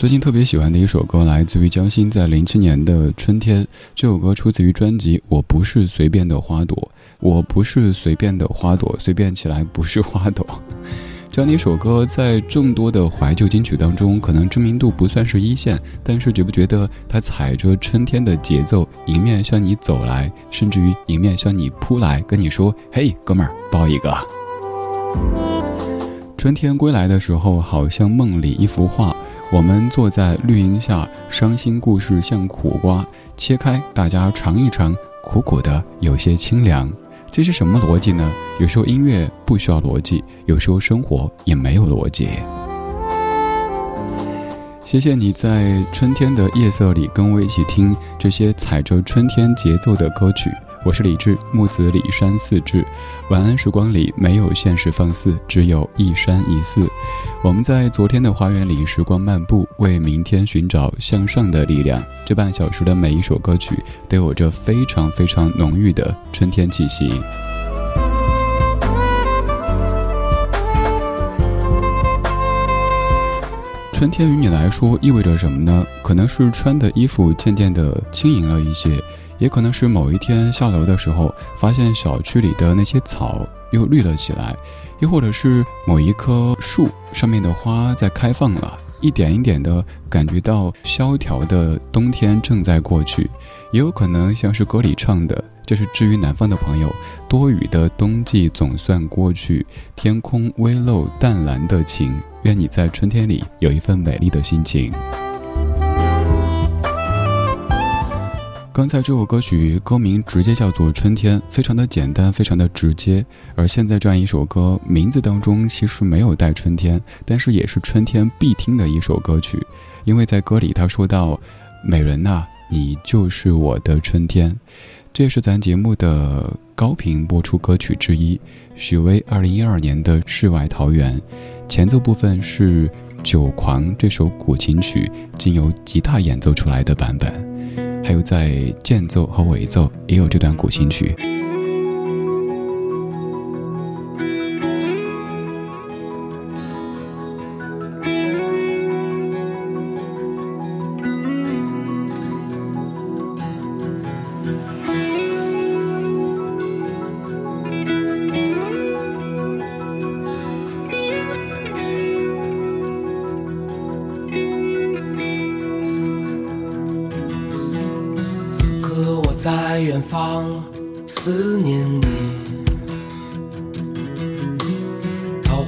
最近特别喜欢的一首歌，来自于江心在零七年的春天。这首歌出自于专辑《我不是随便的花朵》，我不是随便的花朵，随便起来不是花朵。这样的一首歌，在众多的怀旧金曲当中，可能知名度不算是一线，但是觉不觉得它踩着春天的节奏，迎面向你走来，甚至于迎面向你扑来，跟你说：“嘿，哥们儿，抱一个。”春天归来的时候，好像梦里一幅画。我们坐在绿荫下，伤心故事像苦瓜，切开大家尝一尝，苦苦的，有些清凉。这是什么逻辑呢？有时候音乐不需要逻辑，有时候生活也没有逻辑。谢谢你在春天的夜色里跟我一起听这些踩着春天节奏的歌曲。我是李志，木子李山四志。晚安时光里没有现实放肆，只有一山一寺。我们在昨天的花园里时光漫步，为明天寻找向上的力量。这半小时的每一首歌曲都有着非常非常浓郁的春天气息。春天于你来说意味着什么呢？可能是穿的衣服渐渐的轻盈了一些。也可能是某一天下楼的时候，发现小区里的那些草又绿了起来，又或者是某一棵树上面的花在开放了，一点一点的感觉到萧条的冬天正在过去。也有可能像是歌里唱的，这是至于南方的朋友，多雨的冬季总算过去，天空微露淡蓝的晴，愿你在春天里有一份美丽的心情。刚才这首歌曲歌名直接叫做《春天》，非常的简单，非常的直接。而现在这样一首歌，名字当中其实没有带春天，但是也是春天必听的一首歌曲，因为在歌里他说到：“美人呐，你就是我的春天。”这也是咱节目的高频播出歌曲之一，许巍二零一二年的《世外桃源》，前奏部分是《酒狂》这首古琴曲，经由吉他演奏出来的版本。还有在间奏和尾奏也有这段古琴曲。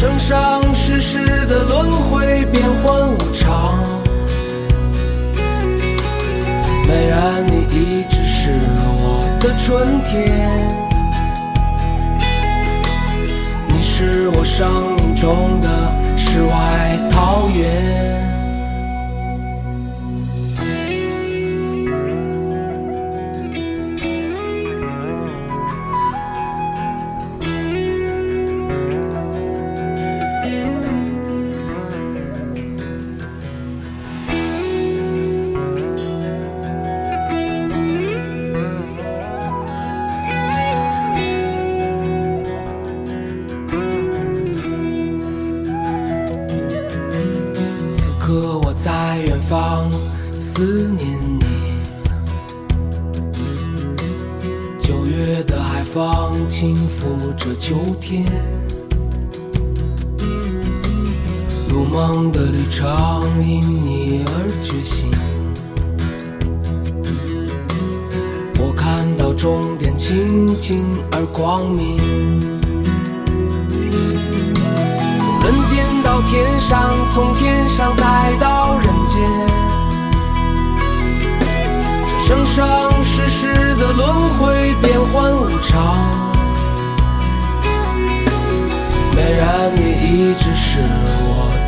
生生世世的轮回变幻无常。美人，你一直是我的春天，你是我生命中的世外桃源。梦的旅程因你而觉醒，我看到终点清净而光明。从人间到天上，从天上再到人间，这生生世世的轮回变幻无常。美人，你一直是我。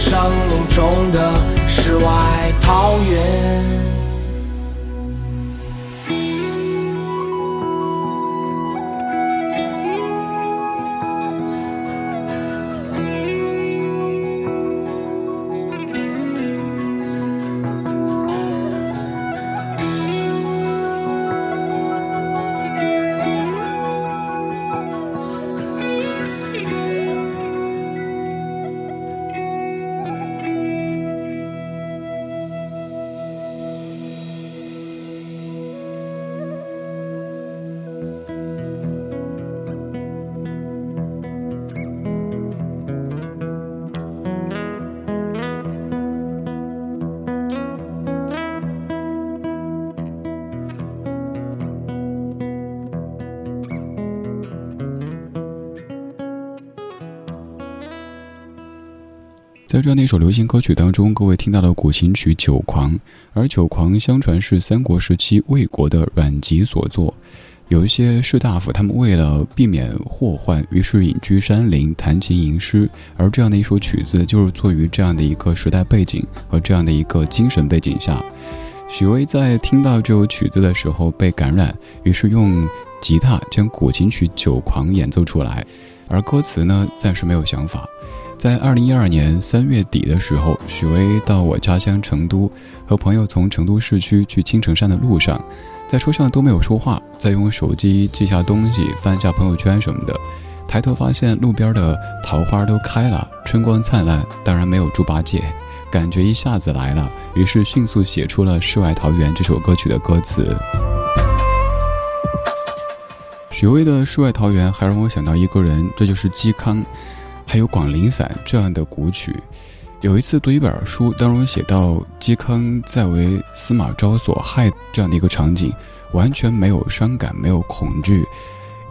生命中的世外桃源。在这样的一首流行歌曲当中，各位听到了古琴曲《酒狂》，而《酒狂》相传是三国时期魏国的阮籍所作。有一些士大夫，他们为了避免祸患，于是隐居山林，弹琴吟诗。而这样的一首曲子，就是作于这样的一个时代背景和这样的一个精神背景下。许巍在听到这首曲子的时候被感染，于是用吉他将古琴曲《酒狂》演奏出来，而歌词呢，暂时没有想法。在二零一二年三月底的时候，许巍到我家乡成都，和朋友从成都市区去青城山的路上，在车上都没有说话，在用手机记下东西，翻下朋友圈什么的。抬头发现路边的桃花都开了，春光灿烂，当然没有猪八戒，感觉一下子来了，于是迅速写出了《世外桃源》这首歌曲的歌词。许巍的《世外桃源》还让我想到一个人，这就是嵇康。还有《广陵散》这样的古曲，有一次读一本书，当中写到嵇康在为司马昭所害这样的一个场景，完全没有伤感，没有恐惧，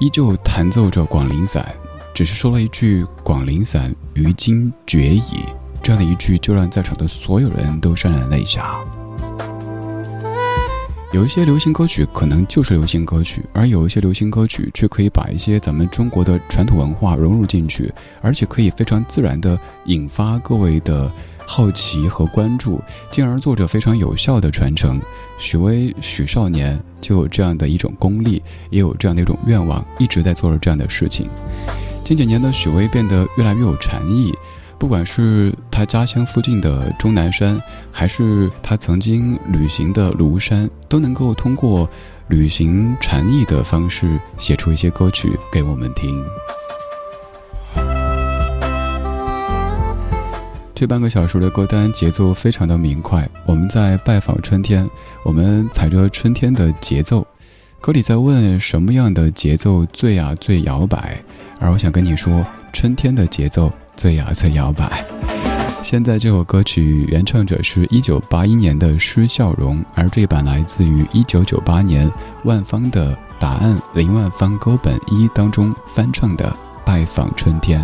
依旧弹奏着《广陵散》，只是说了一句“广陵散，于今绝矣”，这样的一句就让在场的所有人都潸然泪下。有一些流行歌曲可能就是流行歌曲，而有一些流行歌曲却可以把一些咱们中国的传统文化融入进去，而且可以非常自然地引发各位的好奇和关注，进而做着非常有效的传承。许巍许少年就有这样的一种功力，也有这样的一种愿望，一直在做着这样的事情。近几年的许巍变得越来越有禅意。不管是他家乡附近的终南山，还是他曾经旅行的庐山，都能够通过旅行禅意的方式写出一些歌曲给我们听。这半个小时的歌单节奏非常的明快，我们在拜访春天，我们踩着春天的节奏。歌里在问什么样的节奏最啊最摇摆，而我想跟你说，春天的节奏。最摇最摇摆。现在这首歌曲原唱者是一九八一年的施孝荣，而这版来自于一九九八年万芳的《答案》林万芳歌本一当中翻唱的《拜访春天》。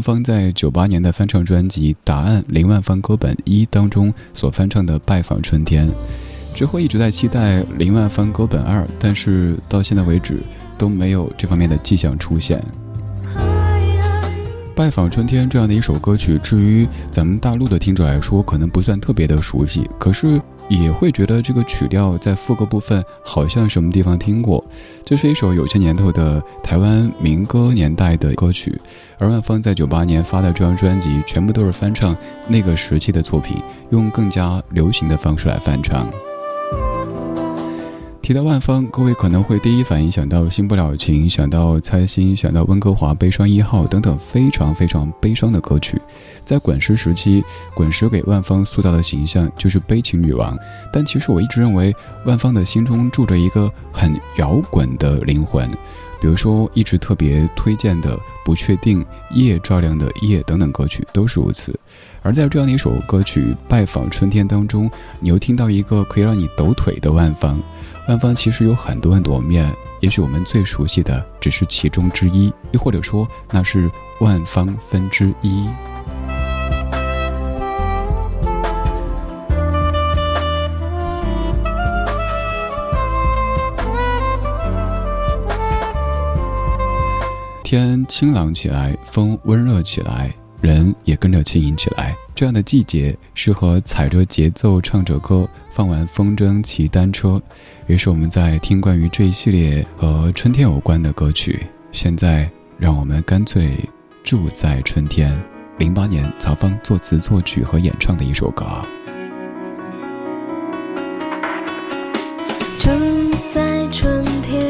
方在九八年的翻唱专辑《答案》林万芳歌本一当中所翻唱的《拜访春天》，之后一直在期待林万芳歌本二，但是到现在为止都没有这方面的迹象出现。《拜访春天》这样的一首歌曲，至于咱们大陆的听者来说，可能不算特别的熟悉，可是也会觉得这个曲调在副歌部分好像什么地方听过。这是一首有些年头的台湾民歌年代的歌曲，而万芳在九八年发的这张专辑，全部都是翻唱那个时期的作品，用更加流行的方式来翻唱。提到万芳，各位可能会第一反应想到《新不了情》，想到猜心，想到温哥华《悲伤一号》等等非常非常悲伤的歌曲。在滚石时期，滚石给万芳塑造的形象就是悲情女王。但其实我一直认为，万芳的心中住着一个很摇滚的灵魂。比如说，一直特别推荐的《不确定》《夜照亮的夜》等等歌曲都是如此。而在这样的一首歌曲《拜访春天》当中，你又听到一个可以让你抖腿的万芳。万芳其实有很多很多面，也许我们最熟悉的只是其中之一，又或者说那是万芳分之一。天清朗起来，风温热起来。人也跟着轻盈起来。这样的季节适合踩着节奏唱着歌，放完风筝骑单车。于是我们在听关于这一系列和春天有关的歌曲。现在让我们干脆住在春天。零八年曹芳作词作曲和演唱的一首歌。住在春天。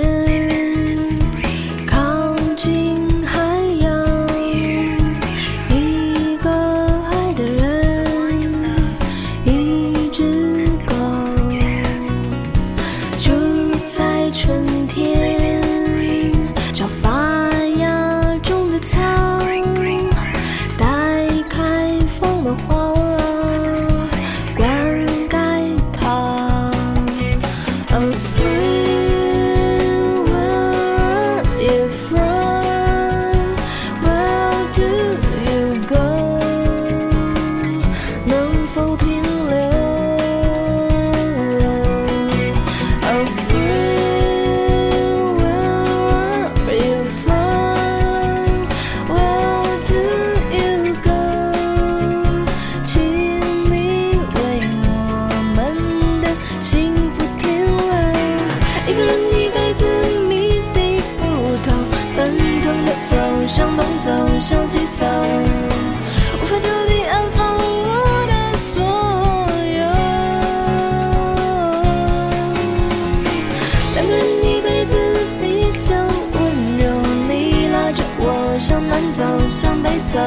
走，向北走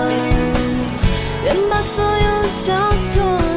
愿把所有交托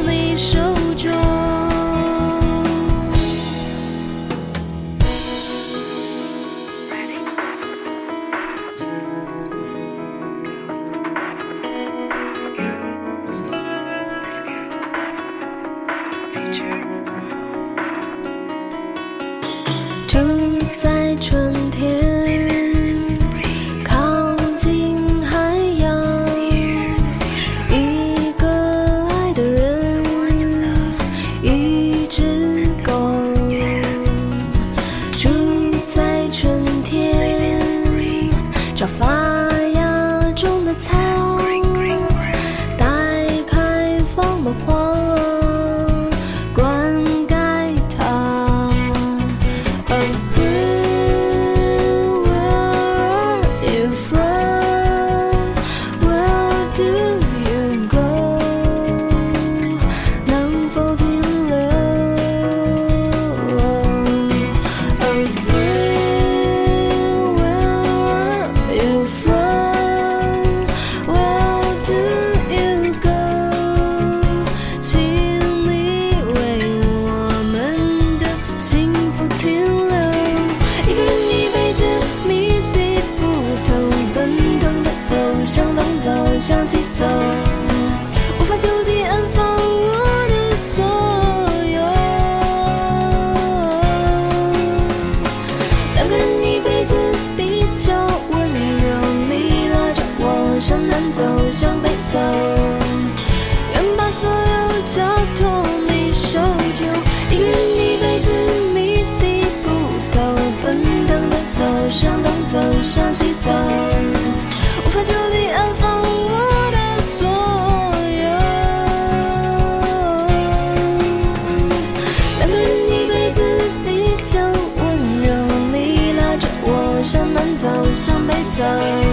time 向西走。春